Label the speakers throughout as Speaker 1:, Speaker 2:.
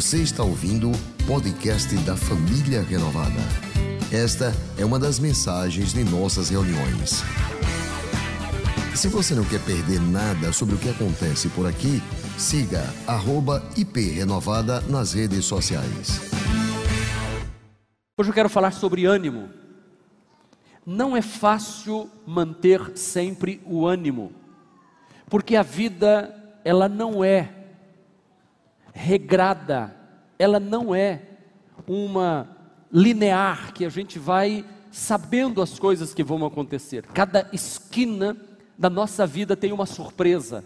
Speaker 1: Você está ouvindo o podcast da Família Renovada. Esta é uma das mensagens de nossas reuniões. Se você não quer perder nada sobre o que acontece por aqui, siga @iprenovada nas redes sociais.
Speaker 2: Hoje eu quero falar sobre ânimo. Não é fácil manter sempre o ânimo, porque a vida ela não é regrada, ela não é uma linear que a gente vai sabendo as coisas que vão acontecer. Cada esquina da nossa vida tem uma surpresa.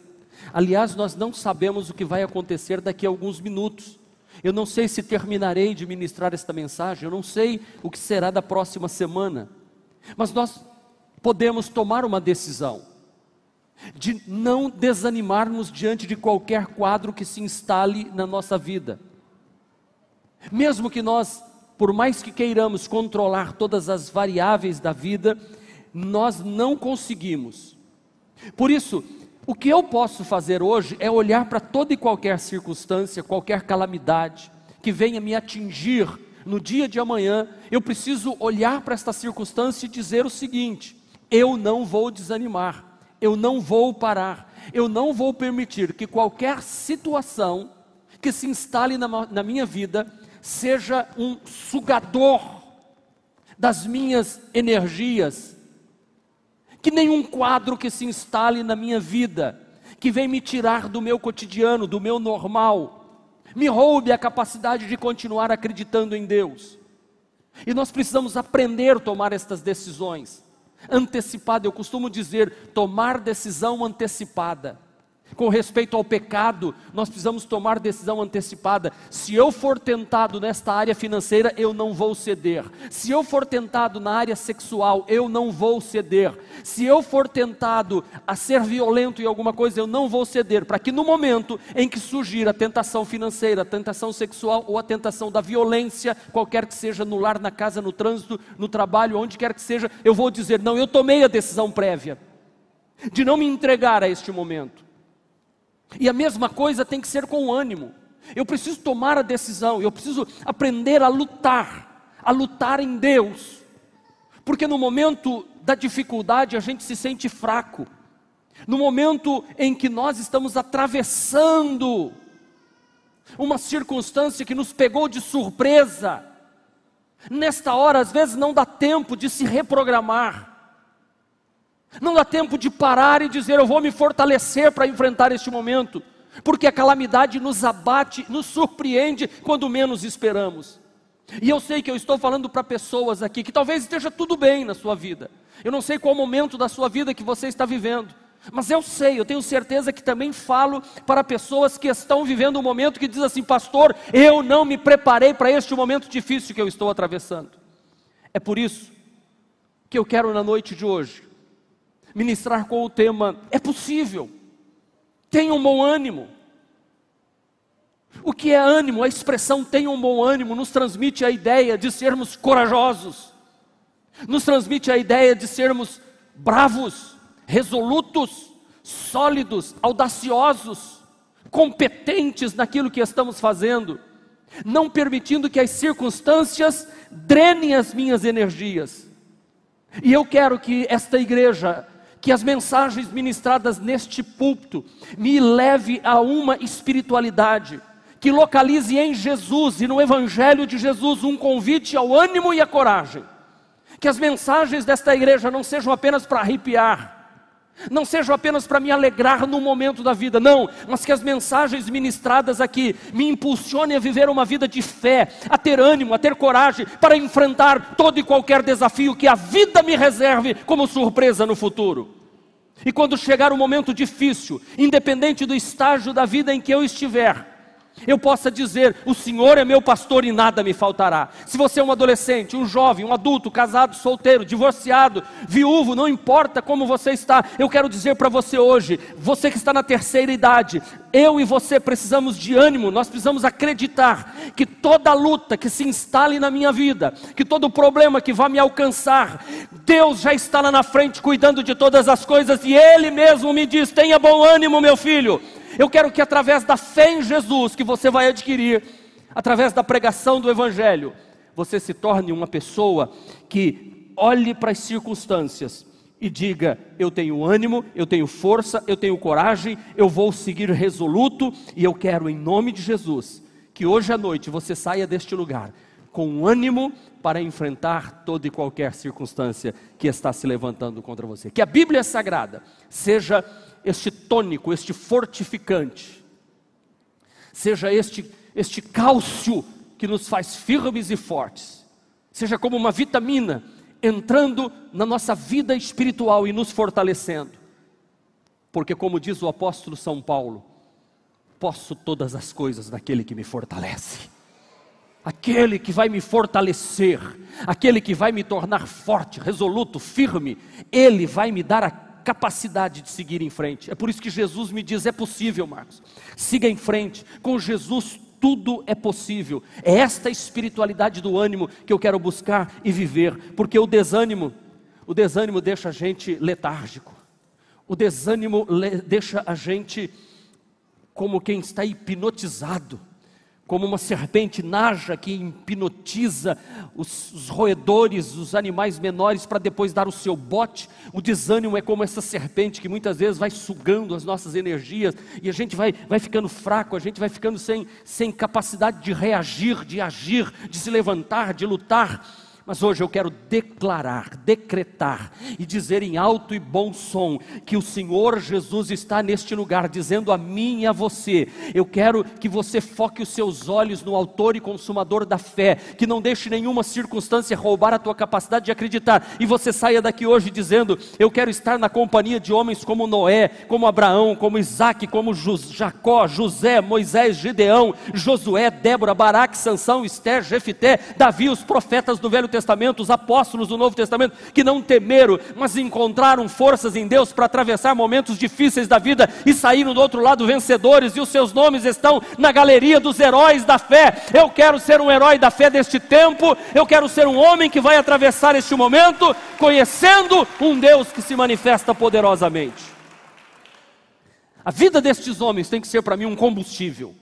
Speaker 2: Aliás, nós não sabemos o que vai acontecer daqui a alguns minutos. Eu não sei se terminarei de ministrar esta mensagem, eu não sei o que será da próxima semana. Mas nós podemos tomar uma decisão de não desanimarmos diante de qualquer quadro que se instale na nossa vida. Mesmo que nós, por mais que queiramos controlar todas as variáveis da vida, nós não conseguimos. Por isso, o que eu posso fazer hoje é olhar para toda e qualquer circunstância, qualquer calamidade que venha me atingir no dia de amanhã, eu preciso olhar para esta circunstância e dizer o seguinte: eu não vou desanimar eu não vou parar, eu não vou permitir que qualquer situação que se instale na, na minha vida seja um sugador das minhas energias, que nenhum quadro que se instale na minha vida, que vem me tirar do meu cotidiano, do meu normal, me roube a capacidade de continuar acreditando em Deus. E nós precisamos aprender a tomar estas decisões antecipada. Eu costumo dizer tomar decisão antecipada. Com respeito ao pecado, nós precisamos tomar decisão antecipada. Se eu for tentado nesta área financeira, eu não vou ceder. Se eu for tentado na área sexual, eu não vou ceder. Se eu for tentado a ser violento em alguma coisa, eu não vou ceder. Para que no momento em que surgir a tentação financeira, a tentação sexual ou a tentação da violência, qualquer que seja no lar, na casa, no trânsito, no trabalho, onde quer que seja, eu vou dizer: não, eu tomei a decisão prévia de não me entregar a este momento. E a mesma coisa tem que ser com o ânimo. Eu preciso tomar a decisão, eu preciso aprender a lutar, a lutar em Deus. Porque no momento da dificuldade a gente se sente fraco. No momento em que nós estamos atravessando uma circunstância que nos pegou de surpresa, nesta hora às vezes não dá tempo de se reprogramar. Não dá tempo de parar e dizer eu vou me fortalecer para enfrentar este momento, porque a calamidade nos abate, nos surpreende quando menos esperamos. E eu sei que eu estou falando para pessoas aqui que talvez esteja tudo bem na sua vida. Eu não sei qual momento da sua vida que você está vivendo, mas eu sei, eu tenho certeza que também falo para pessoas que estão vivendo um momento que diz assim, pastor, eu não me preparei para este momento difícil que eu estou atravessando. É por isso que eu quero na noite de hoje ministrar com o tema: é possível, tenha um bom ânimo. O que é ânimo? A expressão tenha um bom ânimo nos transmite a ideia de sermos corajosos, nos transmite a ideia de sermos bravos, resolutos, sólidos, audaciosos, competentes naquilo que estamos fazendo, não permitindo que as circunstâncias drenem as minhas energias. E eu quero que esta igreja que as mensagens ministradas neste púlpito me leve a uma espiritualidade que localize em Jesus e no Evangelho de Jesus um convite ao ânimo e à coragem. Que as mensagens desta igreja não sejam apenas para arrepiar, não sejam apenas para me alegrar no momento da vida, não, mas que as mensagens ministradas aqui me impulsionem a viver uma vida de fé, a ter ânimo, a ter coragem para enfrentar todo e qualquer desafio que a vida me reserve como surpresa no futuro. E quando chegar um momento difícil, independente do estágio da vida em que eu estiver, eu possa dizer: O Senhor é meu pastor e nada me faltará. Se você é um adolescente, um jovem, um adulto, casado, solteiro, divorciado, viúvo, não importa como você está, eu quero dizer para você hoje, você que está na terceira idade, eu e você precisamos de ânimo, nós precisamos acreditar que toda luta que se instale na minha vida, que todo problema que vai me alcançar, Deus já está lá na frente cuidando de todas as coisas e Ele mesmo me diz: tenha bom ânimo, meu filho. Eu quero que através da fé em Jesus que você vai adquirir através da pregação do Evangelho, você se torne uma pessoa que olhe para as circunstâncias e diga: Eu tenho ânimo, eu tenho força, eu tenho coragem, eu vou seguir resoluto e eu quero, em nome de Jesus, que hoje à noite você saia deste lugar com ânimo para enfrentar toda e qualquer circunstância que está se levantando contra você. Que a Bíblia Sagrada seja este tônico, este fortificante, seja este, este cálcio que nos faz firmes e fortes, seja como uma vitamina entrando na nossa vida espiritual e nos fortalecendo. Porque, como diz o apóstolo São Paulo, posso todas as coisas naquele que me fortalece. Aquele que vai me fortalecer, aquele que vai me tornar forte, resoluto, firme, ele vai me dar a capacidade de seguir em frente. É por isso que Jesus me diz: é possível, Marcos. Siga em frente. Com Jesus tudo é possível. É esta espiritualidade do ânimo que eu quero buscar e viver, porque o desânimo, o desânimo deixa a gente letárgico. O desânimo deixa a gente como quem está hipnotizado como uma serpente naja que hipnotiza os, os, roedores, os animais menores, para depois dar o seu bote. O desânimo é como essa serpente que muitas vezes vai sugando as nossas energias e a gente vai, vai ficando fraco, a gente vai ficando sem, sem capacidade de reagir, de agir, de se levantar, de lutar. Mas hoje eu quero declarar, decretar e dizer em alto e bom som que o Senhor Jesus está neste lugar, dizendo a mim e a você: eu quero que você foque os seus olhos no Autor e Consumador da fé, que não deixe nenhuma circunstância roubar a tua capacidade de acreditar, e você saia daqui hoje dizendo: eu quero estar na companhia de homens como Noé, como Abraão, como Isaac, como Jacó, José, Moisés, Gideão, Josué, Débora, Baraque, Sansão, Esther, Jefité, Davi, os profetas do Velho Testamento, os apóstolos do Novo Testamento, que não temeram, mas encontraram forças em Deus para atravessar momentos difíceis da vida e saíram do outro lado vencedores, e os seus nomes estão na galeria dos heróis da fé. Eu quero ser um herói da fé deste tempo, eu quero ser um homem que vai atravessar este momento, conhecendo um Deus que se manifesta poderosamente. A vida destes homens tem que ser para mim um combustível.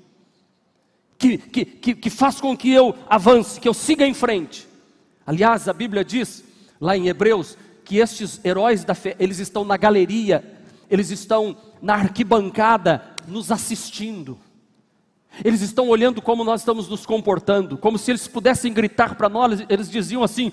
Speaker 2: Que, que, que, que, faz com que eu avance, que eu siga em frente. Aliás, a Bíblia diz, lá em Hebreus, que estes heróis da fé, eles estão na galeria, eles estão na arquibancada, nos assistindo. Eles estão olhando como nós estamos nos comportando, como se eles pudessem gritar para nós, eles diziam assim: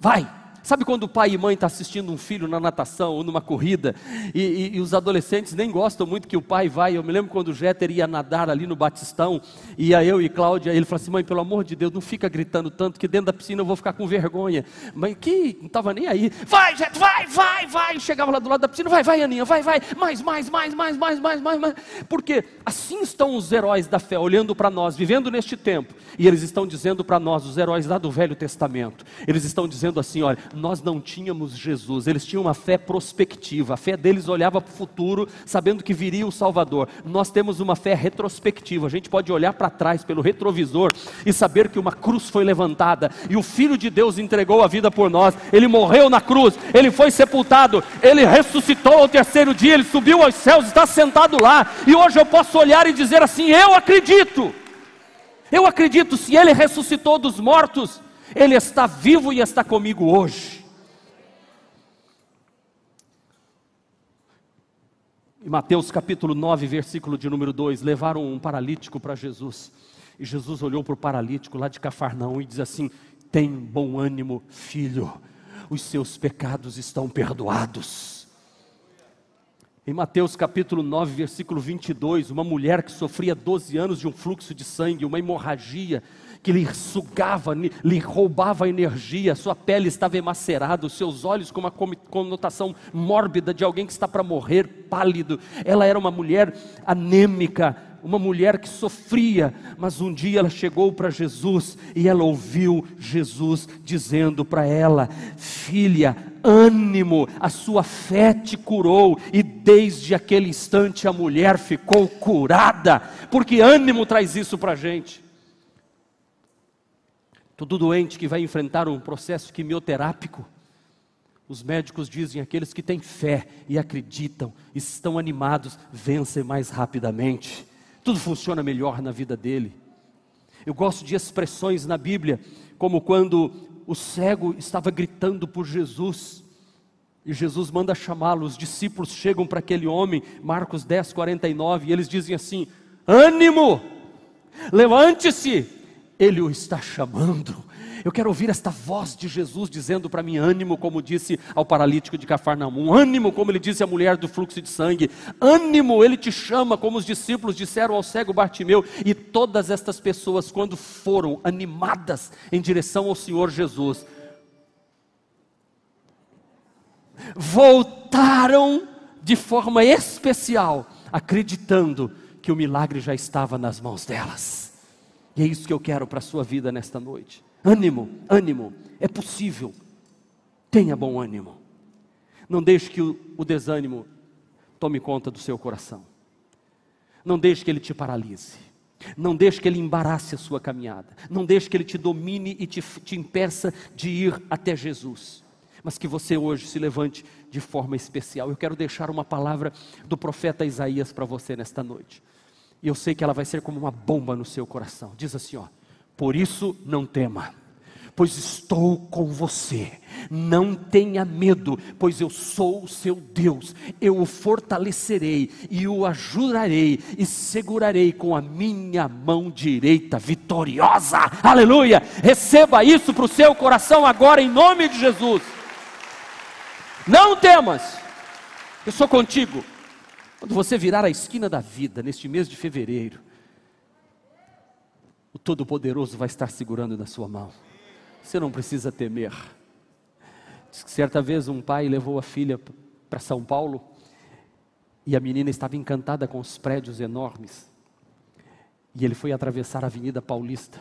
Speaker 2: vai, Sabe quando o pai e mãe estão tá assistindo um filho na natação ou numa corrida e, e, e, os adolescentes nem gostam muito que o pai vai? Eu me lembro quando o Jeter ia nadar ali no Batistão, ia eu e Cláudia, ele falou assim: mãe, pelo amor de Deus, não fica gritando tanto que dentro da piscina eu vou ficar com vergonha. Mãe, que não estava nem aí. Vai, Jeter, vai, vai, vai. Chegava lá do lado da piscina, vai, vai, Aninha, vai, vai. Mais, mais, mais, mais, mais, mais, mais, mais. Porque assim estão os heróis da fé, olhando para nós, vivendo neste tempo, e eles estão dizendo para nós, os heróis lá do Velho Testamento, eles estão dizendo assim: olha nós não tínhamos Jesus, eles tinham uma fé prospectiva, a fé deles olhava para o futuro, sabendo que viria o Salvador. Nós temos uma fé retrospectiva, a gente pode olhar para trás pelo retrovisor e saber que uma cruz foi levantada e o Filho de Deus entregou a vida por nós, ele morreu na cruz, ele foi sepultado, ele ressuscitou ao terceiro dia, ele subiu aos céus, está sentado lá, e hoje eu posso olhar e dizer assim: eu acredito. Eu acredito, se Ele ressuscitou dos mortos, Ele está vivo e está comigo hoje. Em Mateus capítulo 9, versículo de número 2, levaram um paralítico para Jesus. E Jesus olhou para o paralítico lá de Cafarnaum e diz assim: Tem bom ânimo, filho, os seus pecados estão perdoados. Em Mateus capítulo 9, versículo 22, uma mulher que sofria 12 anos de um fluxo de sangue, uma hemorragia que lhe sugava, lhe roubava energia, sua pele estava emacerada, os seus olhos com uma conotação mórbida de alguém que está para morrer, pálido. Ela era uma mulher anêmica, uma mulher que sofria, mas um dia ela chegou para Jesus e ela ouviu Jesus dizendo para ela: Filha, ânimo, a sua fé te curou, e desde aquele instante a mulher ficou curada, porque ânimo traz isso para a gente. Todo doente que vai enfrentar um processo quimioterápico, os médicos dizem: aqueles que têm fé e acreditam, estão animados, vencem mais rapidamente. Tudo funciona melhor na vida dele. Eu gosto de expressões na Bíblia, como quando o cego estava gritando por Jesus, e Jesus manda chamá-lo, os discípulos chegam para aquele homem, Marcos 10, 49, e eles dizem assim: ânimo, levante-se, ele o está chamando. Eu quero ouvir esta voz de Jesus dizendo para mim: ânimo, como disse ao paralítico de Cafarnaum, ânimo, como ele disse à mulher do fluxo de sangue, ânimo, ele te chama, como os discípulos disseram ao cego Bartimeu, e todas estas pessoas, quando foram animadas em direção ao Senhor Jesus, voltaram de forma especial, acreditando que o milagre já estava nas mãos delas. E é isso que eu quero para a sua vida nesta noite. Ânimo, ânimo, é possível. Tenha bom ânimo. Não deixe que o, o desânimo tome conta do seu coração. Não deixe que ele te paralise. Não deixe que ele embarace a sua caminhada. Não deixe que ele te domine e te, te impeça de ir até Jesus. Mas que você hoje se levante de forma especial. Eu quero deixar uma palavra do profeta Isaías para você nesta noite. E eu sei que ela vai ser como uma bomba no seu coração. Diz assim, ó: por isso, não tema, pois estou com você. Não tenha medo, pois eu sou o seu Deus. Eu o fortalecerei e o ajudarei e segurarei com a minha mão direita vitoriosa. Aleluia! Receba isso para o seu coração agora, em nome de Jesus. Não temas, eu sou contigo. Quando você virar a esquina da vida, neste mês de fevereiro, o Todo-Poderoso vai estar segurando na sua mão. Você não precisa temer. Diz que certa vez um pai levou a filha para São Paulo e a menina estava encantada com os prédios enormes. E ele foi atravessar a Avenida Paulista.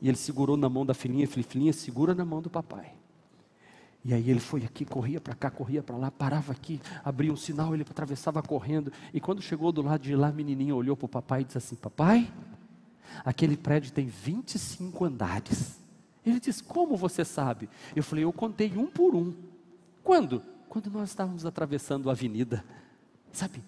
Speaker 2: E ele segurou na mão da filhinha e Filhinha, segura na mão do papai. E aí ele foi aqui, corria para cá, corria para lá, parava aqui, abria um sinal, ele atravessava correndo. E quando chegou do lado de lá, a menininha olhou para o papai e disse assim: Papai, Aquele prédio tem 25 andares. Ele diz: Como você sabe? Eu falei: Eu contei um por um. Quando? Quando nós estávamos atravessando a avenida. Sabe?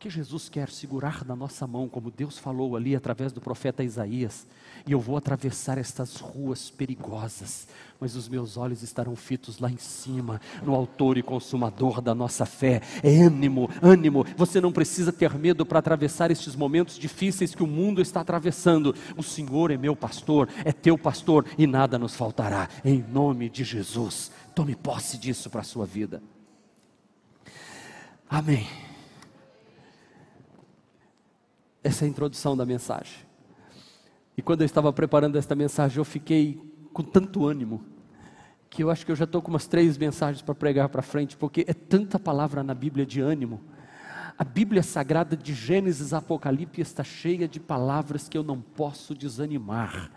Speaker 2: Que Jesus quer segurar na nossa mão, como Deus falou ali através do profeta Isaías, e eu vou atravessar estas ruas perigosas, mas os meus olhos estarão fitos lá em cima, no autor e consumador da nossa fé. É ânimo, ânimo. Você não precisa ter medo para atravessar estes momentos difíceis que o mundo está atravessando. O Senhor é meu pastor, é teu pastor e nada nos faltará. Em nome de Jesus, tome posse disso para a sua vida. Amém. Essa é a introdução da mensagem. E quando eu estava preparando esta mensagem, eu fiquei com tanto ânimo, que eu acho que eu já estou com umas três mensagens para pregar para frente, porque é tanta palavra na Bíblia de ânimo. A Bíblia Sagrada de Gênesis a Apocalipse está cheia de palavras que eu não posso desanimar.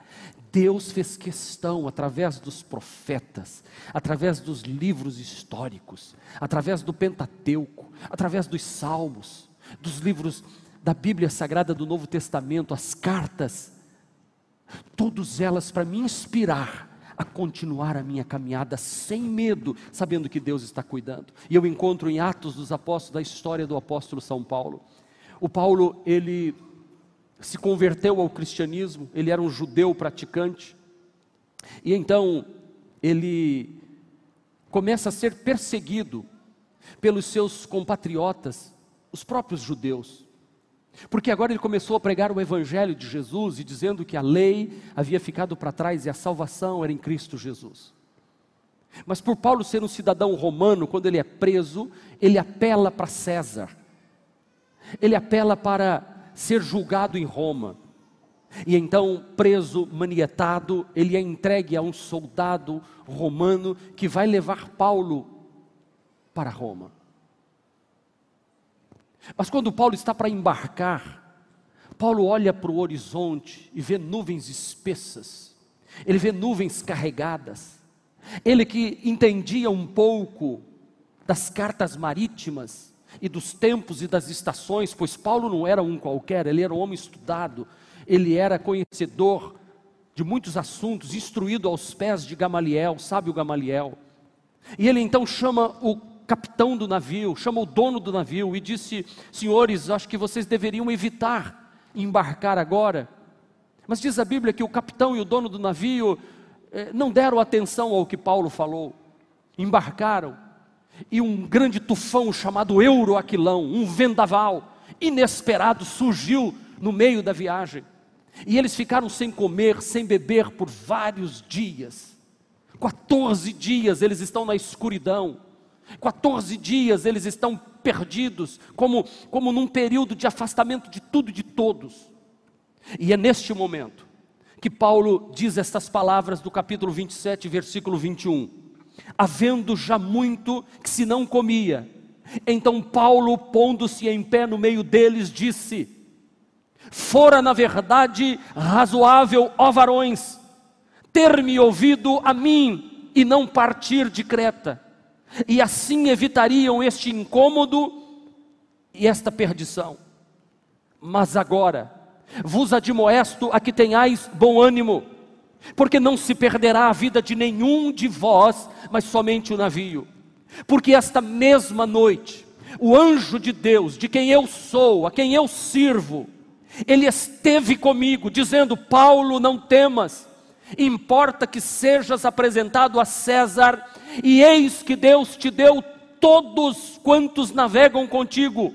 Speaker 2: Deus fez questão, através dos profetas, através dos livros históricos, através do Pentateuco, através dos salmos, dos livros da Bíblia Sagrada do Novo Testamento, as cartas, todas elas para me inspirar a continuar a minha caminhada sem medo, sabendo que Deus está cuidando. E eu encontro em Atos dos Apóstolos, da história do apóstolo São Paulo. O Paulo, ele se converteu ao cristianismo, ele era um judeu praticante, e então ele começa a ser perseguido pelos seus compatriotas, os próprios judeus. Porque agora ele começou a pregar o evangelho de Jesus e dizendo que a lei havia ficado para trás e a salvação era em Cristo Jesus. Mas por Paulo ser um cidadão romano, quando ele é preso, ele apela para César. Ele apela para ser julgado em Roma. E então, preso, manietado, ele é entregue a um soldado romano que vai levar Paulo para Roma. Mas quando Paulo está para embarcar, Paulo olha para o horizonte e vê nuvens espessas, ele vê nuvens carregadas. Ele que entendia um pouco das cartas marítimas e dos tempos e das estações, pois Paulo não era um qualquer, ele era um homem estudado, ele era conhecedor de muitos assuntos, instruído aos pés de Gamaliel, sábio Gamaliel. E ele então chama o capitão do navio, chama o dono do navio e disse: Senhores, acho que vocês deveriam evitar embarcar agora, Mas diz a Bíblia que o capitão e o dono do navio eh, não deram atenção ao que Paulo falou, embarcaram, e um grande tufão chamado Euroaquilão, um vendaval inesperado, surgiu no meio da viagem. E eles ficaram sem comer, sem beber por vários dias. 14 dias eles estão na escuridão. 14 dias eles estão perdidos, como, como num período de afastamento de tudo e de todos. E é neste momento que Paulo diz estas palavras do capítulo 27, versículo 21. Havendo já muito que se não comia, então Paulo, pondo-se em pé no meio deles, disse: Fora na verdade razoável, ó varões, ter-me ouvido a mim e não partir de Creta, e assim evitariam este incômodo e esta perdição. Mas agora, vos admoesto a que tenhais bom ânimo, porque não se perderá a vida de nenhum de vós, mas somente o navio. Porque esta mesma noite, o anjo de Deus, de quem eu sou, a quem eu sirvo, ele esteve comigo, dizendo: Paulo, não temas, importa que sejas apresentado a César, e eis que Deus te deu todos quantos navegam contigo.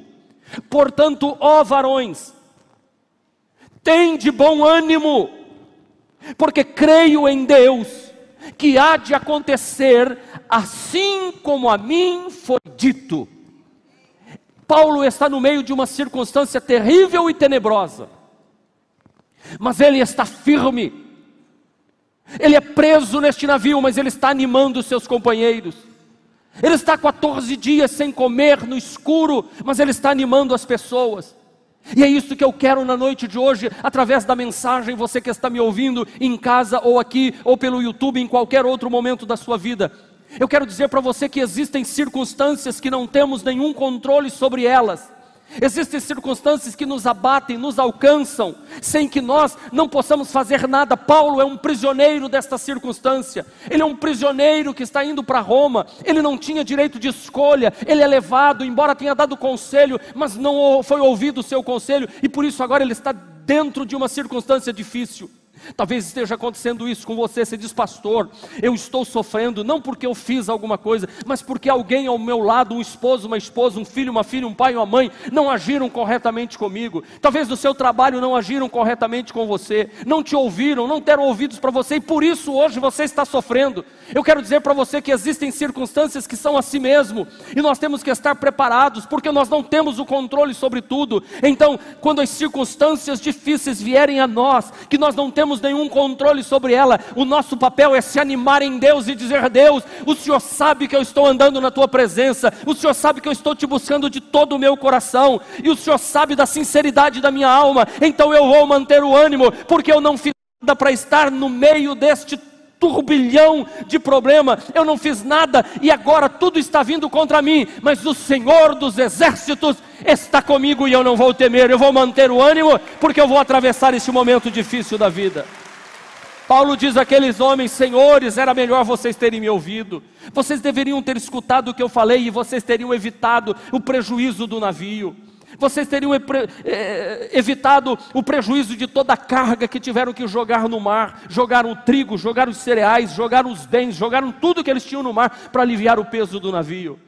Speaker 2: Portanto, ó varões, tem de bom ânimo, porque creio em Deus, que há de acontecer assim como a mim foi dito. Paulo está no meio de uma circunstância terrível e tenebrosa, mas ele está firme, ele é preso neste navio, mas ele está animando os seus companheiros. Ele está 14 dias sem comer no escuro, mas ele está animando as pessoas. E é isso que eu quero na noite de hoje, através da mensagem, você que está me ouvindo em casa ou aqui, ou pelo YouTube, em qualquer outro momento da sua vida. Eu quero dizer para você que existem circunstâncias que não temos nenhum controle sobre elas. Existem circunstâncias que nos abatem, nos alcançam, sem que nós não possamos fazer nada. Paulo é um prisioneiro desta circunstância. Ele é um prisioneiro que está indo para Roma. Ele não tinha direito de escolha. Ele é levado, embora tenha dado conselho, mas não foi ouvido o seu conselho, e por isso agora ele está dentro de uma circunstância difícil. Talvez esteja acontecendo isso com você, você diz, pastor, eu estou sofrendo, não porque eu fiz alguma coisa, mas porque alguém ao meu lado, um esposo, uma esposa, um filho, uma filha, um pai, uma mãe, não agiram corretamente comigo. Talvez no seu trabalho não agiram corretamente com você, não te ouviram, não deram ouvidos para você, e por isso hoje você está sofrendo. Eu quero dizer para você que existem circunstâncias que são assim mesmo, e nós temos que estar preparados, porque nós não temos o controle sobre tudo. Então, quando as circunstâncias difíceis vierem a nós, que nós não temos temos nenhum controle sobre ela. O nosso papel é se animar em Deus e dizer: Deus, o Senhor sabe que eu estou andando na tua presença, o Senhor sabe que eu estou te buscando de todo o meu coração, e o Senhor sabe da sinceridade da minha alma, então eu vou manter o ânimo, porque eu não fiz nada para estar no meio deste turbilhão de problema, eu não fiz nada e agora tudo está vindo contra mim, mas o Senhor dos exércitos está comigo e eu não vou temer, eu vou manter o ânimo, porque eu vou atravessar esse momento difícil da vida. Paulo diz àqueles homens: Senhores, era melhor vocês terem me ouvido, vocês deveriam ter escutado o que eu falei e vocês teriam evitado o prejuízo do navio vocês teriam é, evitado o prejuízo de toda a carga que tiveram que jogar no mar. Jogaram o trigo, jogaram os cereais, jogaram os bens, jogaram tudo que eles tinham no mar para aliviar o peso do navio.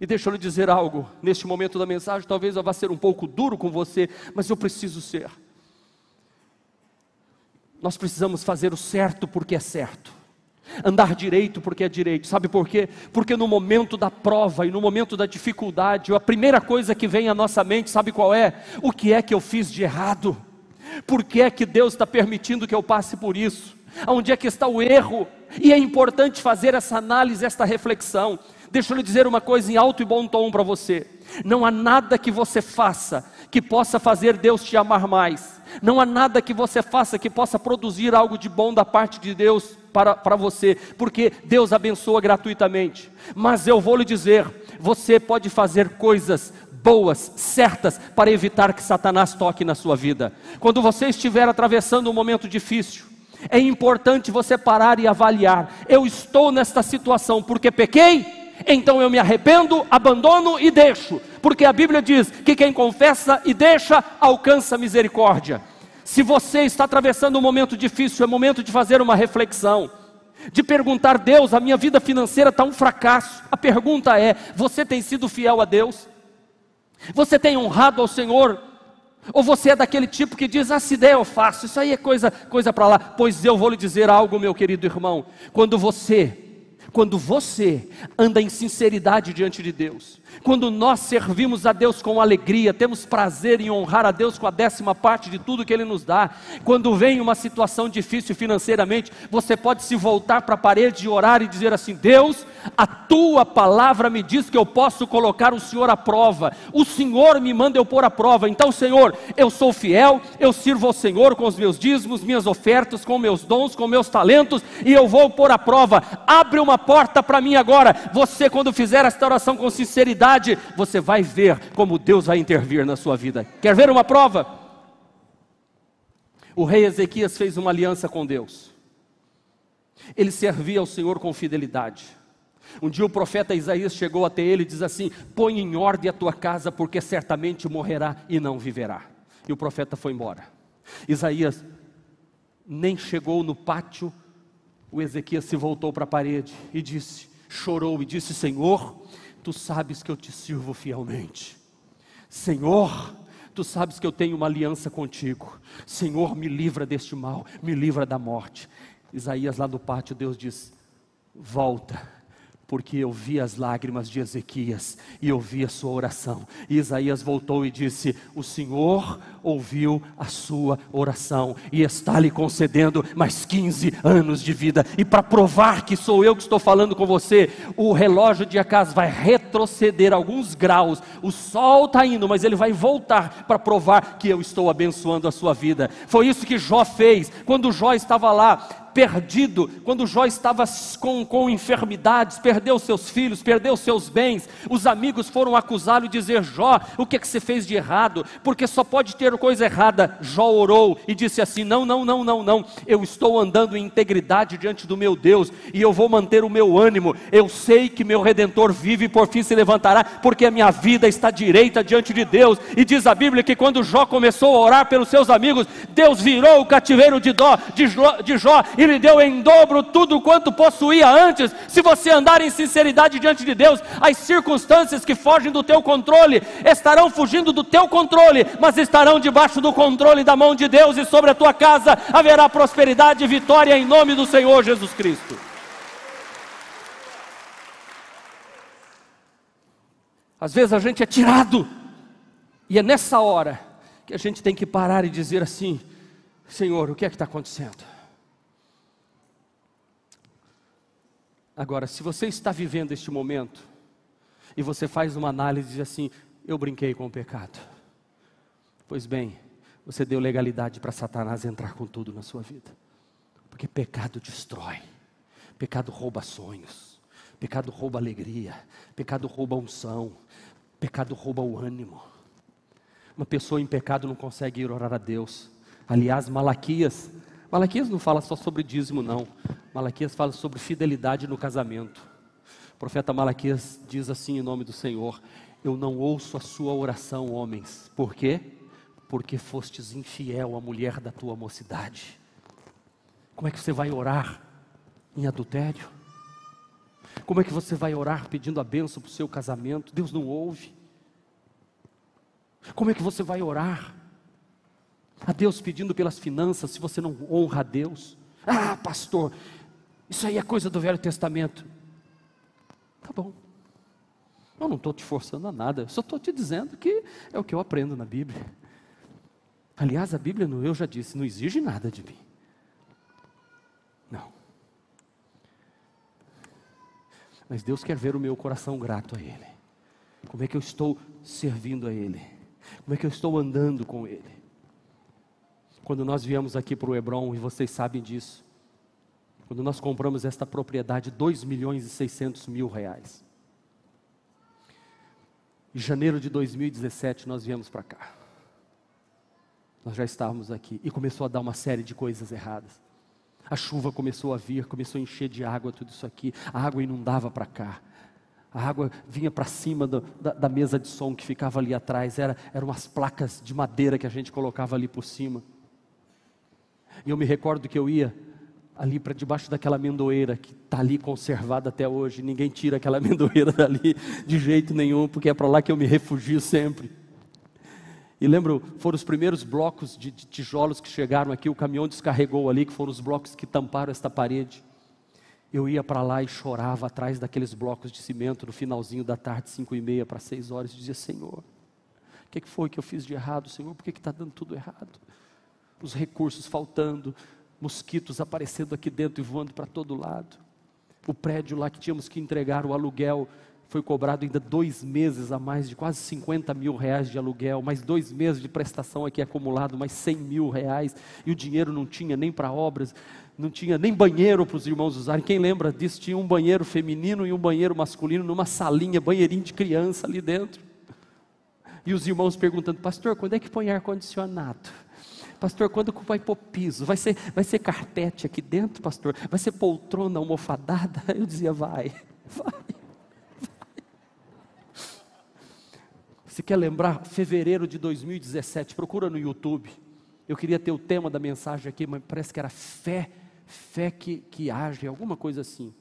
Speaker 2: E deixa eu lhe dizer algo, neste momento da mensagem, talvez eu vá ser um pouco duro com você, mas eu preciso ser. Nós precisamos fazer o certo porque é certo andar direito porque é direito. Sabe por quê? Porque no momento da prova e no momento da dificuldade, a primeira coisa que vem à nossa mente, sabe qual é? O que é que eu fiz de errado? Por que é que Deus está permitindo que eu passe por isso? Onde é que está o erro? E é importante fazer essa análise, esta reflexão. Deixa eu lhe dizer uma coisa em alto e bom tom para você. Não há nada que você faça que possa fazer Deus te amar mais. Não há nada que você faça que possa produzir algo de bom da parte de Deus para, para você, porque Deus abençoa gratuitamente. Mas eu vou lhe dizer: você pode fazer coisas boas, certas, para evitar que Satanás toque na sua vida. Quando você estiver atravessando um momento difícil, é importante você parar e avaliar: eu estou nesta situação porque pequei? Então eu me arrependo, abandono e deixo, porque a Bíblia diz que quem confessa e deixa alcança misericórdia. Se você está atravessando um momento difícil, é momento de fazer uma reflexão, de perguntar: Deus, a minha vida financeira está um fracasso. A pergunta é: você tem sido fiel a Deus? Você tem honrado ao Senhor? Ou você é daquele tipo que diz: ah, se der eu faço, isso aí é coisa, coisa para lá. Pois eu vou lhe dizer algo, meu querido irmão. Quando você, quando você anda em sinceridade diante de Deus, quando nós servimos a Deus com alegria, temos prazer em honrar a Deus com a décima parte de tudo que Ele nos dá. Quando vem uma situação difícil financeiramente, você pode se voltar para a parede e orar e dizer assim: Deus, a tua palavra me diz que eu posso colocar o Senhor à prova. O Senhor me manda eu pôr à prova. Então, Senhor, eu sou fiel, eu sirvo ao Senhor com os meus dízimos, minhas ofertas, com meus dons, com meus talentos, e eu vou pôr à prova. Abre uma porta para mim agora. Você, quando fizer esta oração com sinceridade, você vai ver como Deus vai intervir na sua vida. Quer ver uma prova? O rei Ezequias fez uma aliança com Deus. Ele servia ao Senhor com fidelidade. Um dia o profeta Isaías chegou até ele e diz assim: Põe em ordem a tua casa, porque certamente morrerá e não viverá. E o profeta foi embora. Isaías nem chegou no pátio, o Ezequias se voltou para a parede e disse, chorou e disse: Senhor, tu sabes que eu te sirvo fielmente. Senhor, tu sabes que eu tenho uma aliança contigo. Senhor, me livra deste mal, me livra da morte. Isaías lá no pátio, Deus diz: Volta porque eu vi as lágrimas de Ezequias e eu vi a sua oração. E Isaías voltou e disse: O Senhor ouviu a sua oração e está lhe concedendo mais 15 anos de vida. E para provar que sou eu que estou falando com você, o relógio de Acas vai retroceder alguns graus. O sol está indo, mas ele vai voltar para provar que eu estou abençoando a sua vida. Foi isso que Jó fez quando Jó estava lá perdido, quando Jó estava com, com enfermidades, perdeu seus filhos, perdeu seus bens, os amigos foram acusá-lo e dizer: Jó, o que, é que você fez de errado? Porque só pode ter coisa errada. Jó orou e disse assim: Não, não, não, não, não, eu estou andando em integridade diante do meu Deus e eu vou manter o meu ânimo. Eu sei que meu redentor vive e por fim se levantará, porque a minha vida está direita diante de Deus. E diz a Bíblia que quando Jó começou a orar pelos seus amigos, Deus virou o cativeiro de, Dó, de, Jó, de Jó e lhe deu em dobro tudo quanto possuía antes. Se você andar em sinceridade diante de Deus, as circunstâncias que fogem do teu controle estarão fugindo do teu controle, mas estarão debaixo do controle da mão de Deus e sobre a tua casa haverá prosperidade e vitória em nome do Senhor Jesus Cristo. Às vezes a gente é tirado, e é nessa hora que a gente tem que parar e dizer assim: Senhor, o que é que está acontecendo? Agora, se você está vivendo este momento e você faz uma análise e diz assim: eu brinquei com o pecado. Pois bem, você deu legalidade para Satanás entrar com tudo na sua vida. Porque pecado destrói, pecado rouba sonhos, pecado rouba alegria, pecado rouba unção, pecado rouba o ânimo. Uma pessoa em pecado não consegue ir orar a Deus. Aliás, Malaquias, Malaquias não fala só sobre dízimo, não. Malaquias fala sobre fidelidade no casamento. O profeta Malaquias diz assim em nome do Senhor: Eu não ouço a sua oração, homens. Por quê? Porque fostes infiel à mulher da tua mocidade. Como é que você vai orar em adultério? Como é que você vai orar pedindo a benção para o seu casamento? Deus não ouve. Como é que você vai orar a Deus pedindo pelas finanças se você não honra a Deus? Ah, pastor, isso aí é coisa do Velho Testamento. Tá bom. Eu não estou te forçando a nada, só estou te dizendo que é o que eu aprendo na Bíblia. Aliás, a Bíblia, eu já disse, não exige nada de mim. Não. Mas Deus quer ver o meu coração grato a Ele. Como é que eu estou servindo a Ele? Como é que eu estou andando com Ele? Quando nós viemos aqui para o Hebron, e vocês sabem disso, quando nós compramos esta propriedade, 2 milhões e 600 mil reais. Em janeiro de 2017 nós viemos para cá. Nós já estávamos aqui e começou a dar uma série de coisas erradas. A chuva começou a vir, começou a encher de água tudo isso aqui. A água inundava para cá. A água vinha para cima do, da, da, mesa de som que ficava ali atrás. Era, eram umas placas de madeira que a gente colocava ali por cima. E eu me recordo que eu ia ali para debaixo daquela amendoeira que está ali conservada até hoje. Ninguém tira aquela amendoeira dali de jeito nenhum, porque é para lá que eu me refugio sempre. E lembro, foram os primeiros blocos de, de tijolos que chegaram aqui, o caminhão descarregou ali, que foram os blocos que tamparam esta parede. Eu ia para lá e chorava atrás daqueles blocos de cimento no finalzinho da tarde, cinco e meia para seis horas, e dizia: Senhor, o que, que foi que eu fiz de errado, Senhor? Por que está dando tudo errado? Os recursos faltando, mosquitos aparecendo aqui dentro e voando para todo lado. O prédio lá que tínhamos que entregar o aluguel foi cobrado ainda dois meses a mais de quase 50 mil reais de aluguel, mais dois meses de prestação aqui acumulado, mais 100 mil reais, e o dinheiro não tinha nem para obras, não tinha nem banheiro para os irmãos usarem. Quem lembra disso? Tinha um banheiro feminino e um banheiro masculino numa salinha, banheirinho de criança ali dentro. E os irmãos perguntando, pastor, quando é que põe ar-condicionado? Pastor, quando vai pôr piso? Vai ser, vai ser carpete aqui dentro, pastor? Vai ser poltrona almofadada? Eu dizia, vai, vai, vai. Se quer lembrar, fevereiro de 2017, procura no YouTube. Eu queria ter o tema da mensagem aqui, mas parece que era fé, fé que, que age, alguma coisa assim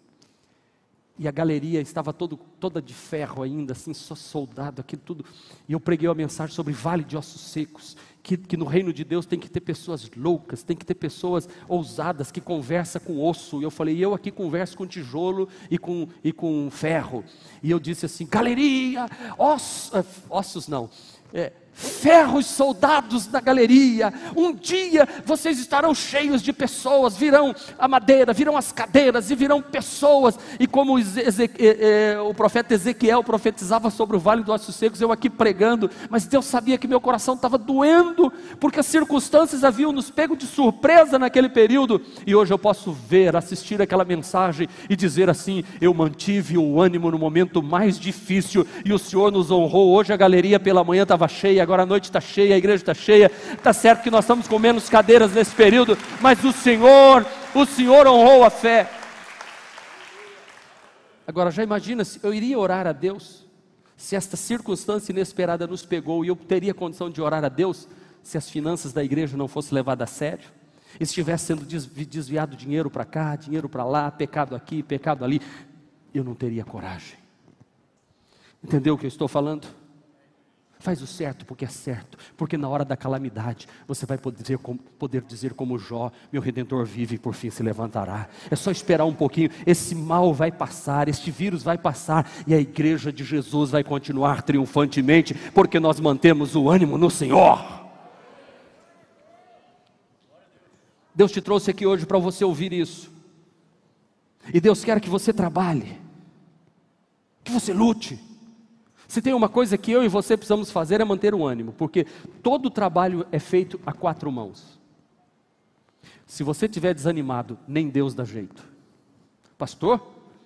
Speaker 2: e a galeria estava todo, toda de ferro ainda, assim, só soldado, aquilo tudo. E eu preguei uma mensagem sobre vale de ossos secos, que, que no reino de Deus tem que ter pessoas loucas, tem que ter pessoas ousadas que conversam com osso. E eu falei, eu aqui converso com tijolo e com, e com ferro. E eu disse assim, galeria, ossos, eh, ossos não, é, ferros soldados na galeria. Um dia vocês estarão cheios de pessoas, virão a madeira, virão as cadeiras e virão pessoas. E como o profeta Ezequiel profetizava sobre o vale dos ossos secos, eu aqui pregando, mas Deus sabia que meu coração estava doendo, porque as circunstâncias haviam nos pego de surpresa naquele período. E hoje eu posso ver, assistir aquela mensagem e dizer assim: eu mantive o ânimo no momento mais difícil e o Senhor nos honrou. Hoje a galeria pela manhã estava cheia agora a noite está cheia, a igreja está cheia. Está certo que nós estamos com menos cadeiras nesse período, mas o Senhor, o Senhor honrou a fé. Agora, já imagina se eu iria orar a Deus, se esta circunstância inesperada nos pegou e eu teria condição de orar a Deus, se as finanças da igreja não fossem levadas a sério, estivesse sendo desviado dinheiro para cá, dinheiro para lá, pecado aqui, pecado ali, eu não teria coragem. Entendeu o que eu estou falando? Faz o certo porque é certo, porque na hora da calamidade você vai poder, poder dizer como Jó: Meu redentor vive e por fim se levantará. É só esperar um pouquinho, esse mal vai passar, este vírus vai passar e a igreja de Jesus vai continuar triunfantemente, porque nós mantemos o ânimo no Senhor. Deus te trouxe aqui hoje para você ouvir isso, e Deus quer que você trabalhe, que você lute se tem uma coisa que eu e você precisamos fazer é manter o ânimo, porque todo trabalho é feito a quatro mãos. Se você estiver desanimado, nem Deus dá jeito. Pastor,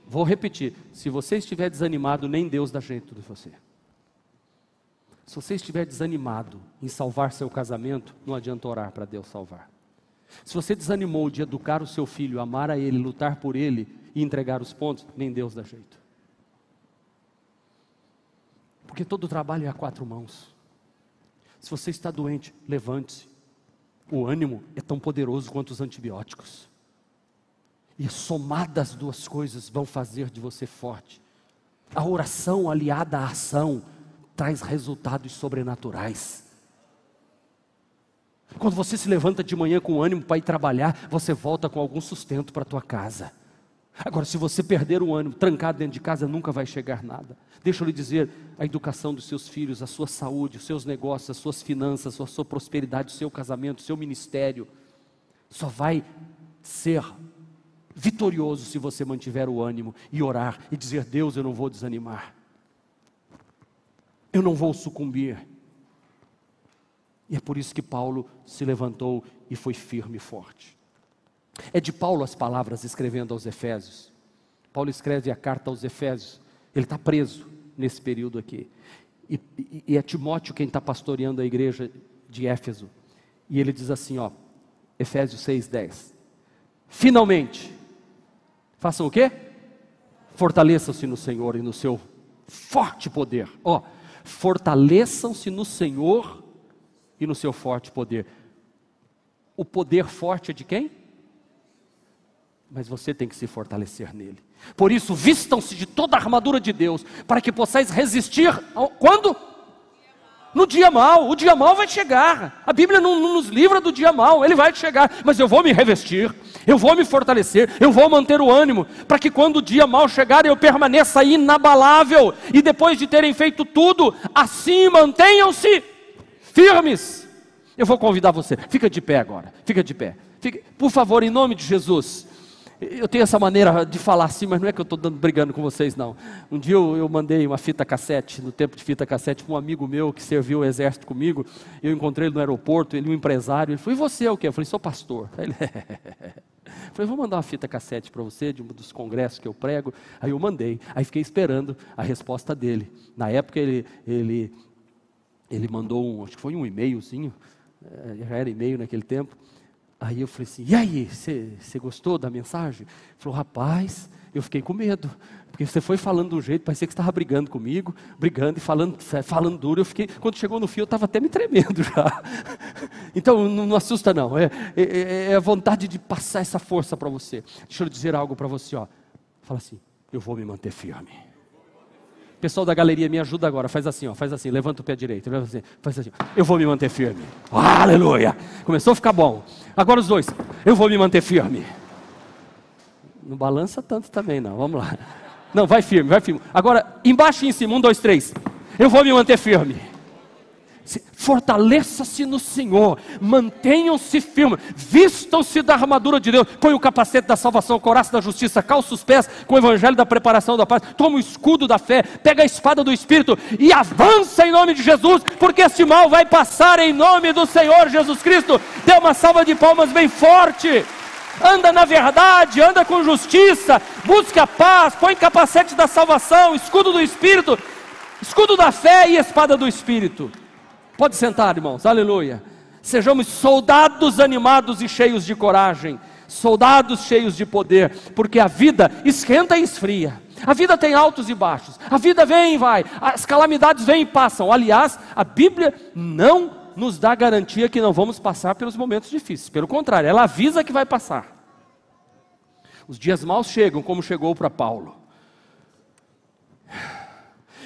Speaker 2: vou repetir: se você estiver desanimado, nem Deus dá jeito de você. Se você estiver desanimado em salvar seu casamento, não adianta orar para Deus salvar. Se você desanimou de educar o seu filho, amar a ele, lutar por ele e entregar os pontos, nem Deus dá jeito. Porque todo trabalho é a quatro mãos. Se você está doente, levante-se. O ânimo é tão poderoso quanto os antibióticos. E somadas as duas coisas vão fazer de você forte. A oração aliada à ação traz resultados sobrenaturais. Quando você se levanta de manhã com ânimo para ir trabalhar, você volta com algum sustento para a tua casa. Agora, se você perder o ânimo, trancado dentro de casa, nunca vai chegar nada. Deixa eu lhe dizer: a educação dos seus filhos, a sua saúde, os seus negócios, as suas finanças, a sua prosperidade, o seu casamento, o seu ministério, só vai ser vitorioso se você mantiver o ânimo e orar e dizer: Deus, eu não vou desanimar, eu não vou sucumbir. E é por isso que Paulo se levantou e foi firme e forte. É de Paulo as palavras escrevendo aos Efésios. Paulo escreve a carta aos Efésios. Ele está preso nesse período aqui. E, e, e é Timóteo quem está pastoreando a igreja de Éfeso. E ele diz assim, ó, Efésios 6,10. Finalmente, façam o quê? Fortaleçam-se no Senhor e no seu forte poder. Ó, fortaleçam-se no Senhor e no seu forte poder. O poder forte é de quem? Mas você tem que se fortalecer nele. Por isso, vistam-se de toda a armadura de Deus, para que possais resistir. Ao, quando? No dia mal, o dia mal vai chegar. A Bíblia não, não, nos livra do dia mal, ele vai chegar, mas eu vou me revestir, eu vou me fortalecer, eu vou manter o ânimo, para que quando o dia mal chegar eu permaneça inabalável, e depois de terem feito tudo, assim mantenham-se firmes. Eu vou convidar você, fica de pé agora, fica de pé, fica, por favor, em nome de Jesus. Eu tenho essa maneira de falar assim, mas não é que eu estou brigando com vocês, não. Um dia eu, eu, mandei uma fita cassete, no tempo de fita cassete, para um amigo meu que serviu o exército comigo. Eu encontrei ele no aeroporto, ele um empresário. Ele falou: E você é o quê? Eu falei: Sou pastor. Ele, falei: Vou mandar uma fita cassete para você, de um dos congressos que eu prego. Aí eu mandei. Aí fiquei esperando a resposta dele. Na época ele, ele, ele mandou um, acho que foi um e-mailzinho, eh, já era e-mail naquele tempo. Aí eu falei assim: e aí, você gostou da mensagem? Ele falou: rapaz, eu fiquei com medo, porque você foi falando de um jeito, parecia que estava brigando comigo, brigando e falando, falando duro. Eu fiquei, quando chegou no fim, eu estava até me tremendo já. Então não, não assusta, não, é, é, é, a vontade de passar essa força para você. Deixa eu dizer algo para você, ó. Fala assim: eu vou me manter firme. Pessoal da galeria, me ajuda agora. Faz assim, ó, faz assim, levanta o pé direito. Assim, faz assim. Eu vou me manter firme. Aleluia! Começou a ficar bom. Agora os dois. Eu vou me manter firme. Não balança tanto também, não. Vamos lá. Não, vai firme, vai firme. Agora, embaixo e em cima, um, dois, três. Eu vou me manter firme. Fortaleça-se no Senhor, mantenham-se firmes, vistam-se da armadura de Deus, põe o capacete da salvação, o coração da justiça, calça os pés com o evangelho da preparação da paz, toma o escudo da fé, pega a espada do Espírito e avança em nome de Jesus, porque este mal vai passar em nome do Senhor Jesus Cristo. Dê uma salva de palmas bem forte. Anda na verdade, anda com justiça, busque a paz, põe capacete da salvação, escudo do Espírito, escudo da fé e espada do Espírito. Pode sentar, irmãos, aleluia. Sejamos soldados animados e cheios de coragem, soldados cheios de poder, porque a vida esquenta e esfria. A vida tem altos e baixos, a vida vem e vai, as calamidades vêm e passam. Aliás, a Bíblia não nos dá garantia que não vamos passar pelos momentos difíceis, pelo contrário, ela avisa que vai passar. Os dias maus chegam, como chegou para Paulo.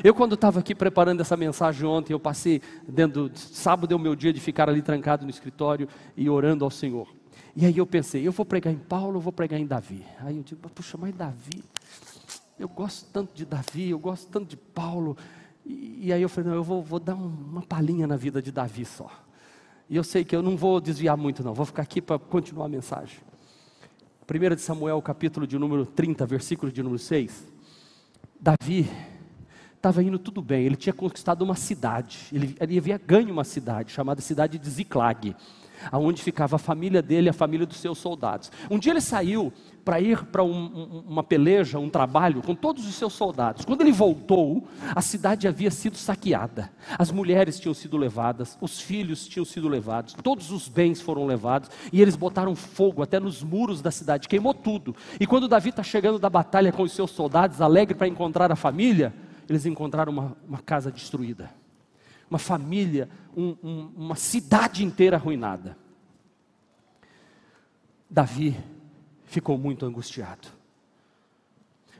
Speaker 2: Eu, quando estava aqui preparando essa mensagem ontem, eu passei dentro, sábado é o meu dia de ficar ali trancado no escritório e orando ao Senhor. E aí eu pensei, eu vou pregar em Paulo, eu vou pregar em Davi. Aí eu digo, puxa, mas Davi, eu gosto tanto de Davi, eu gosto tanto de Paulo. E, aí eu falei, não, eu vou, vou dar um, uma palhinha na vida de Davi só. E eu sei que eu não vou desviar muito, não, vou ficar aqui para continuar a mensagem. 1 de Samuel, capítulo de número 30, versículo de número 6. Davi estava indo tudo bem, ele tinha conquistado uma cidade, ele, ele havia ganho uma cidade, chamada cidade de Ziklag, aonde ficava a família dele, a família dos seus soldados. Um dia ele saiu para ir para um, um, uma peleja, um trabalho com todos os seus soldados. Quando ele voltou, a cidade havia sido saqueada. As mulheres tinham sido levadas, os filhos tinham sido levados, todos os bens foram levados e eles botaram fogo até nos muros da cidade, queimou tudo. E quando Davi está chegando da batalha com os seus soldados, alegre para encontrar a família, eles encontraram uma, uma casa destruída, uma família, um, um, uma cidade inteira arruinada. Davi ficou muito angustiado,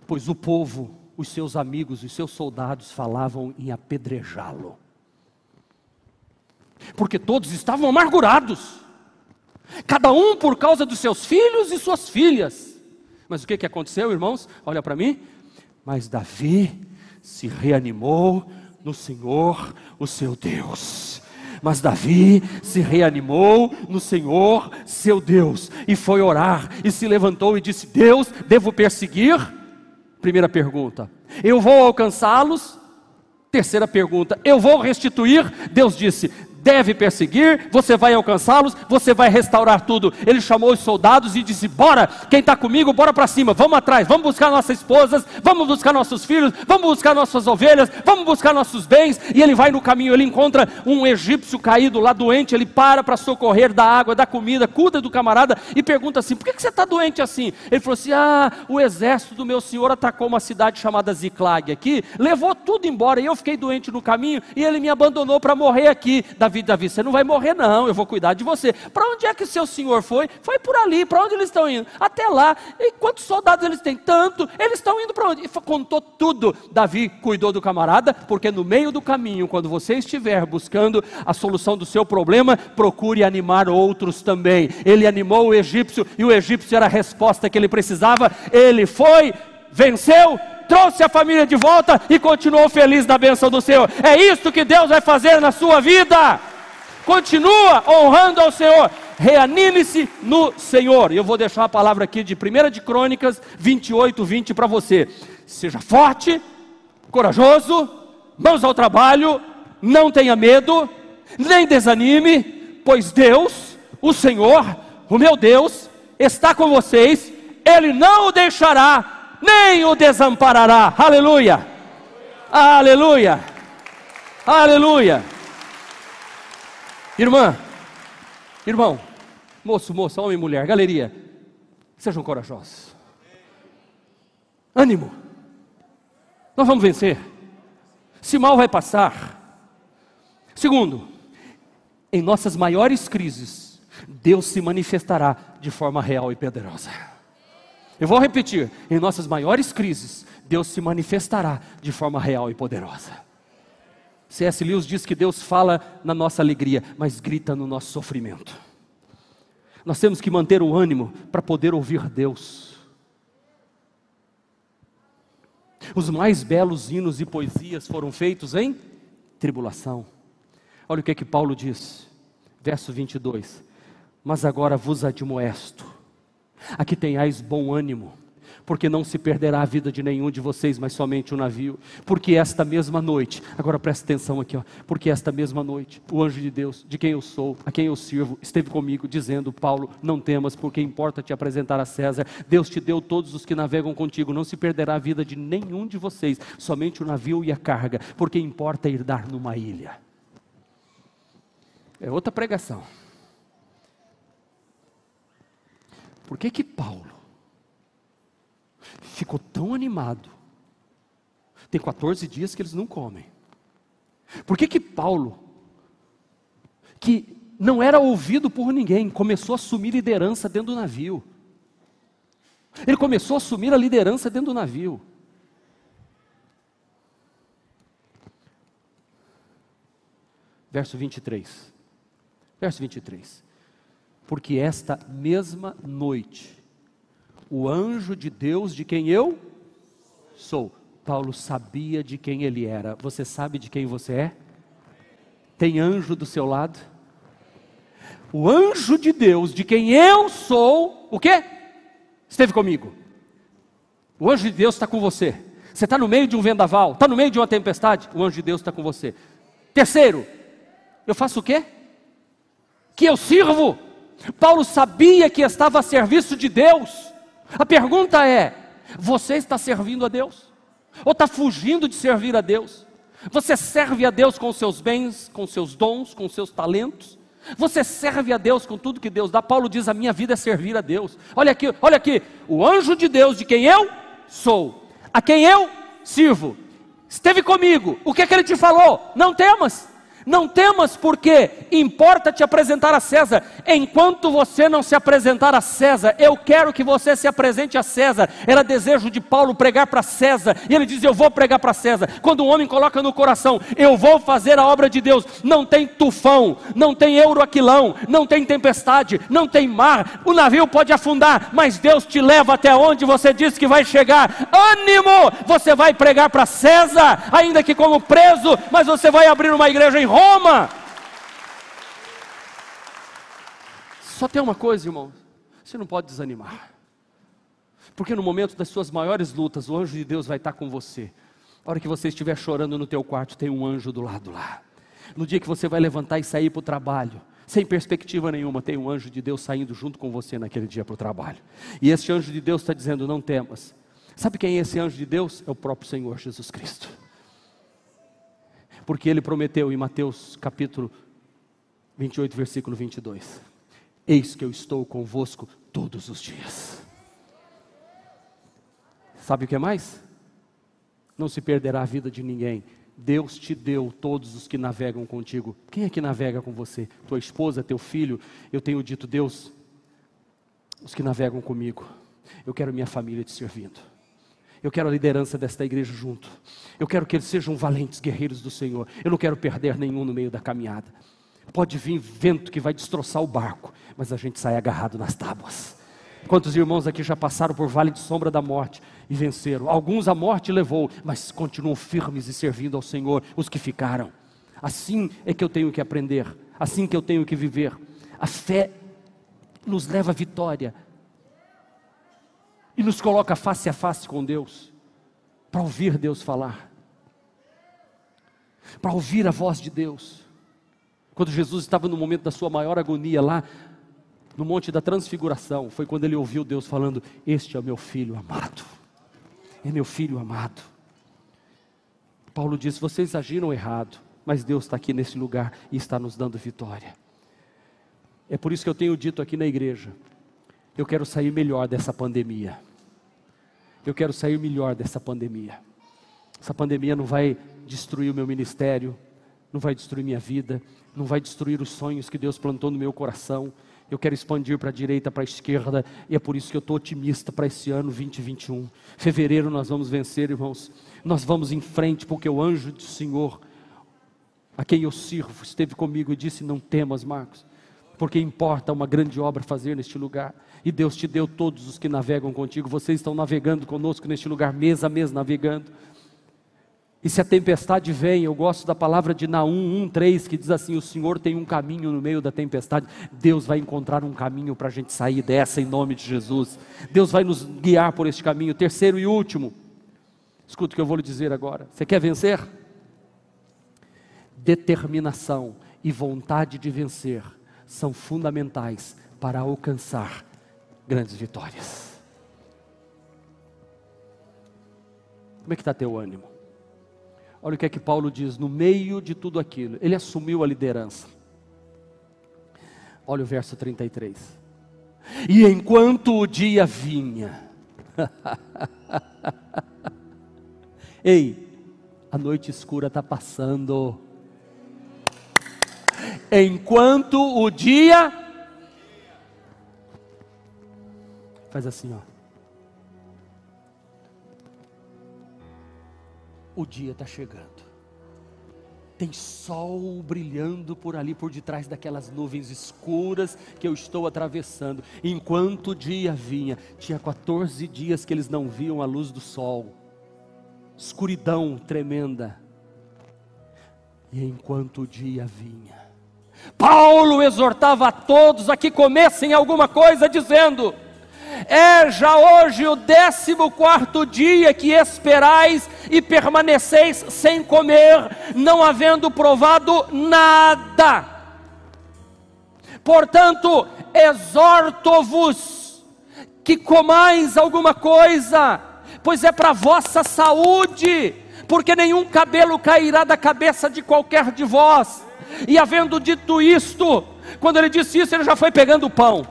Speaker 2: pois o povo, os seus amigos, os seus soldados falavam em apedrejá-lo, porque todos estavam amargurados, cada um por causa dos seus filhos e suas filhas. Mas o que, que aconteceu, irmãos? Olha para mim. Mas Davi se reanimou no Senhor, o seu Deus. Mas Davi se reanimou no Senhor, seu Deus, e foi orar, e se levantou e disse: Deus, devo perseguir? Primeira pergunta. Eu vou alcançá-los? Terceira pergunta. Eu vou restituir? Deus disse: deve perseguir, você vai alcançá-los, você vai restaurar tudo. Ele chamou os soldados e disse: Bora, quem está comigo, bora para cima, vamos atrás, vamos buscar nossas esposas, vamos buscar nossos filhos, vamos buscar nossas ovelhas, vamos buscar nossos bens. E ele vai no caminho, ele encontra um egípcio caído lá doente, ele para para socorrer da água, da comida, cuida do camarada e pergunta assim: Por que, que você está doente assim? Ele falou assim: Ah, o exército do meu senhor atacou uma cidade chamada Ziclag aqui, levou tudo embora e eu fiquei doente no caminho e ele me abandonou para morrer aqui. Davi Davi: Davi, você não vai morrer, não, eu vou cuidar de você. Para onde é que seu senhor foi? Foi por ali, para onde eles estão indo? Até lá. E quantos soldados eles têm? Tanto. Eles estão indo para onde? E contou tudo. Davi cuidou do camarada, porque no meio do caminho, quando você estiver buscando a solução do seu problema, procure animar outros também. Ele animou o egípcio e o egípcio era a resposta que ele precisava. Ele foi, venceu trouxe a família de volta e continuou feliz da bênção do Senhor. É isso que Deus vai fazer na sua vida. Continua honrando ao Senhor. Reanime-se no Senhor. Eu vou deixar a palavra aqui de 1 de Crônicas 28, 20 para você. Seja forte, corajoso, mãos ao trabalho, não tenha medo, nem desanime, pois Deus, o Senhor, o meu Deus, está com vocês, Ele não o deixará nem o desamparará. Aleluia! Aleluia! Aleluia! Irmã, irmão, moço, moça, homem e mulher, galeria, sejam corajosos. Ânimo. Nós vamos vencer. Se mal vai passar. Segundo, em nossas maiores crises, Deus se manifestará de forma real e poderosa. Eu vou repetir: em nossas maiores crises, Deus se manifestará de forma real e poderosa. C.S. Lewis diz que Deus fala na nossa alegria, mas grita no nosso sofrimento. Nós temos que manter o ânimo para poder ouvir Deus. Os mais belos hinos e poesias foram feitos em tribulação. Olha o que é que Paulo diz, verso 22. Mas agora vos admoesto Aqui tenhais bom ânimo, porque não se perderá a vida de nenhum de vocês, mas somente o navio. Porque esta mesma noite, agora presta atenção aqui, ó, porque esta mesma noite, o anjo de Deus, de quem eu sou, a quem eu sirvo, esteve comigo, dizendo: Paulo, não temas, porque importa te apresentar a César. Deus te deu todos os que navegam contigo, não se perderá a vida de nenhum de vocês, somente o navio e a carga, porque importa ir dar numa ilha. É outra pregação. Por que que Paulo ficou tão animado? Tem 14 dias que eles não comem. Por que que Paulo, que não era ouvido por ninguém, começou a assumir liderança dentro do navio? Ele começou a assumir a liderança dentro do navio. Verso 23. Verso 23 porque esta mesma noite, o anjo de Deus de quem eu sou, Paulo sabia de quem ele era. Você sabe de quem você é? Tem anjo do seu lado? O anjo de Deus de quem eu sou, o quê? Esteve comigo. O anjo de Deus está com você. Você está no meio de um vendaval, está no meio de uma tempestade, o anjo de Deus está com você. Terceiro, eu faço o quê? Que eu sirvo. Paulo sabia que estava a serviço de Deus. A pergunta é: você está servindo a Deus? Ou está fugindo de servir a Deus? Você serve a Deus com seus bens, com seus dons, com seus talentos? Você serve a Deus com tudo que Deus dá? Paulo diz: a minha vida é servir a Deus. Olha aqui, olha aqui, o anjo de Deus de quem eu sou, a quem eu sirvo, esteve comigo. O que é que ele te falou? Não temas. Não temas, porque importa te apresentar a César. Enquanto você não se apresentar a César, eu quero que você se apresente a César. Era desejo de Paulo pregar para César, e ele diz: Eu vou pregar para César. Quando um homem coloca no coração, eu vou fazer a obra de Deus, não tem tufão, não tem euroaquilão, não tem tempestade, não tem mar, o navio pode afundar, mas Deus te leva até onde você disse que vai chegar. Ânimo! Você vai pregar para César, ainda que como preso, mas você vai abrir uma igreja em Roma Roma. Só tem uma coisa, irmão: você não pode desanimar, porque no momento das suas maiores lutas, o anjo de Deus vai estar com você. A hora que você estiver chorando no teu quarto, tem um anjo do lado lá. No dia que você vai levantar e sair para o trabalho, sem perspectiva nenhuma, tem um anjo de Deus saindo junto com você naquele dia para o trabalho. E esse anjo de Deus está dizendo: não temas. Sabe quem é esse anjo de Deus? É o próprio Senhor Jesus Cristo porque ele prometeu em Mateus capítulo 28, versículo 22: Eis que eu estou convosco todos os dias. Sabe o que mais? Não se perderá a vida de ninguém, Deus te deu todos os que navegam contigo. Quem é que navega com você? Tua esposa, teu filho? Eu tenho dito, Deus, os que navegam comigo. Eu quero minha família te servindo. Eu quero a liderança desta igreja junto. Eu quero que eles sejam valentes guerreiros do Senhor. Eu não quero perder nenhum no meio da caminhada. Pode vir vento que vai destroçar o barco, mas a gente sai agarrado nas tábuas. Quantos irmãos aqui já passaram por vale de sombra da morte e venceram? Alguns a morte levou, mas continuam firmes e servindo ao Senhor, os que ficaram. Assim é que eu tenho que aprender, assim que eu tenho que viver. A fé nos leva à vitória e nos coloca face a face com Deus, para ouvir Deus falar, para ouvir a voz de Deus. Quando Jesus estava no momento da sua maior agonia lá, no Monte da Transfiguração, foi quando ele ouviu Deus falando: Este é o meu filho amado, é meu filho amado. Paulo disse: Vocês agiram errado, mas Deus está aqui nesse lugar e está nos dando vitória. É por isso que eu tenho dito aqui na igreja: eu quero sair melhor dessa pandemia. Eu quero sair melhor dessa pandemia. Essa pandemia não vai destruir o meu ministério, não vai destruir minha vida, não vai destruir os sonhos que Deus plantou no meu coração. Eu quero expandir para a direita, para a esquerda, e é por isso que eu estou otimista para esse ano 2021. Fevereiro nós vamos vencer, irmãos. Nós vamos em frente, porque o anjo do Senhor, a quem eu sirvo, esteve comigo e disse: Não temas, Marcos, porque importa uma grande obra fazer neste lugar. E Deus te deu todos os que navegam contigo. Vocês estão navegando conosco neste lugar, mês a mês navegando. E se a tempestade vem, eu gosto da palavra de Naum 1,3 que diz assim: O Senhor tem um caminho no meio da tempestade. Deus vai encontrar um caminho para a gente sair dessa em nome de Jesus. Deus vai nos guiar por este caminho. Terceiro e último, escuta o que eu vou lhe dizer agora. Você quer vencer? Determinação e vontade de vencer são fundamentais para alcançar grandes vitórias. Como é que está teu ânimo? Olha o que é que Paulo diz no meio de tudo aquilo. Ele assumiu a liderança. Olha o verso 33. E enquanto o dia vinha, ei, a noite escura está passando. Enquanto o dia, faz assim, ó. o dia está chegando. Tem sol brilhando por ali, por detrás daquelas nuvens escuras que eu estou atravessando. Enquanto o dia vinha, tinha 14 dias que eles não viam a luz do sol, escuridão tremenda. E enquanto o dia vinha, Paulo exortava a todos a que comessem alguma coisa, dizendo: é já hoje o décimo quarto dia que esperais e permaneceis sem comer, não havendo provado nada. Portanto, exorto-vos que comais alguma coisa, pois é para vossa saúde, porque nenhum cabelo cairá da cabeça de qualquer de vós. E havendo dito isto, quando ele disse isso, ele já foi pegando o pão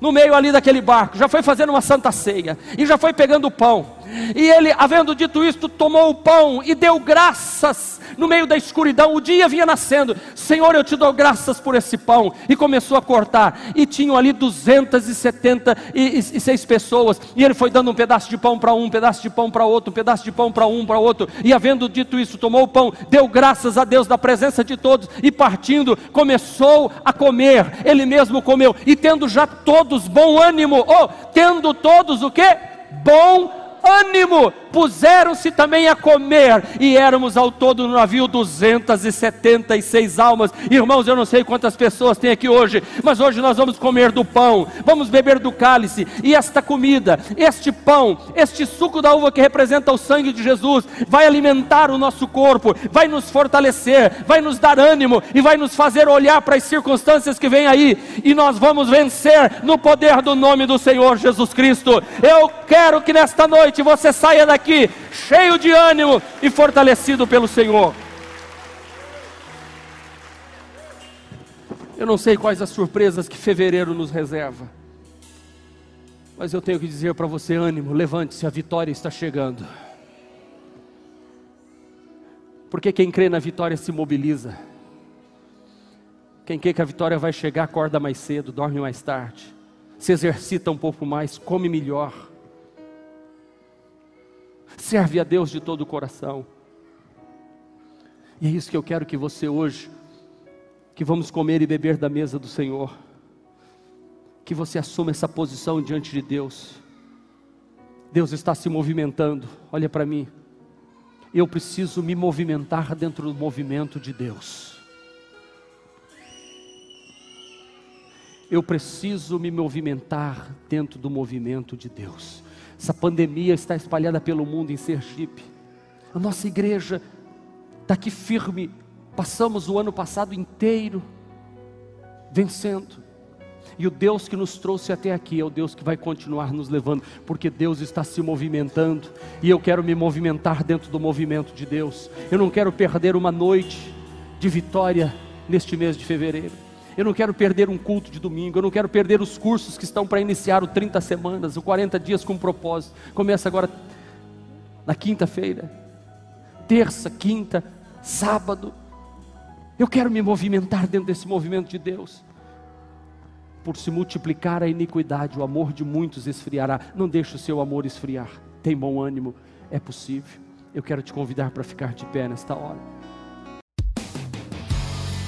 Speaker 2: no meio ali daquele barco, já foi fazendo uma santa ceia, e já foi pegando o pão, e ele, havendo dito isto, tomou o pão e deu graças no meio da escuridão. O dia vinha nascendo. Senhor, eu te dou graças por esse pão. E começou a cortar. E tinham ali 276 pessoas. E ele foi dando um pedaço de pão para um, um pedaço de pão para outro, um pedaço de pão para um, para outro. E havendo dito isso, tomou o pão, deu graças a Deus da presença de todos. E partindo, começou a comer. Ele mesmo comeu. E tendo já todos bom ânimo, ou oh, tendo todos o que? Bom ânimo, ânimo, puseram-se também a comer, e éramos ao todo no navio 276 almas. Irmãos, eu não sei quantas pessoas tem aqui hoje, mas hoje nós vamos comer do pão, vamos beber do cálice, e esta comida, este pão, este suco da uva que representa o sangue de Jesus, vai alimentar o nosso corpo, vai nos fortalecer, vai nos dar ânimo e vai nos fazer olhar para as circunstâncias que vêm aí, e nós vamos vencer no poder do nome do Senhor Jesus Cristo. Eu quero que nesta noite você saia daqui cheio de ânimo e fortalecido pelo Senhor. Eu não sei quais as surpresas que fevereiro nos reserva, mas eu tenho que dizer para você: ânimo, levante-se, a vitória está chegando. Porque quem crê na vitória se mobiliza. Quem crê que a vitória vai chegar, acorda mais cedo, dorme mais tarde, se exercita um pouco mais, come melhor, serve a Deus de todo o coração. E é isso que eu quero que você hoje, que vamos comer e beber da mesa do Senhor, que você assuma essa posição diante de Deus. Deus está se movimentando, olha para mim. Eu preciso me movimentar dentro do movimento de Deus. Eu preciso me movimentar dentro do movimento de Deus. Essa pandemia está espalhada pelo mundo em Sergipe. A nossa igreja está aqui firme. Passamos o ano passado inteiro vencendo. E o Deus que nos trouxe até aqui é o Deus que vai continuar nos levando, porque Deus está se movimentando e eu quero me movimentar dentro do movimento de Deus. Eu não quero perder uma noite de vitória neste mês de fevereiro. Eu não quero perder um culto de domingo, eu não quero perder os cursos que estão para iniciar o 30 semanas, o 40 dias com propósito. Começa agora na quinta-feira, terça, quinta, sábado. Eu quero me movimentar dentro desse movimento de Deus. Por se multiplicar a iniquidade, o amor de muitos esfriará. Não deixe o seu amor esfriar. Tem bom ânimo, é possível. Eu quero te convidar para ficar de pé nesta hora.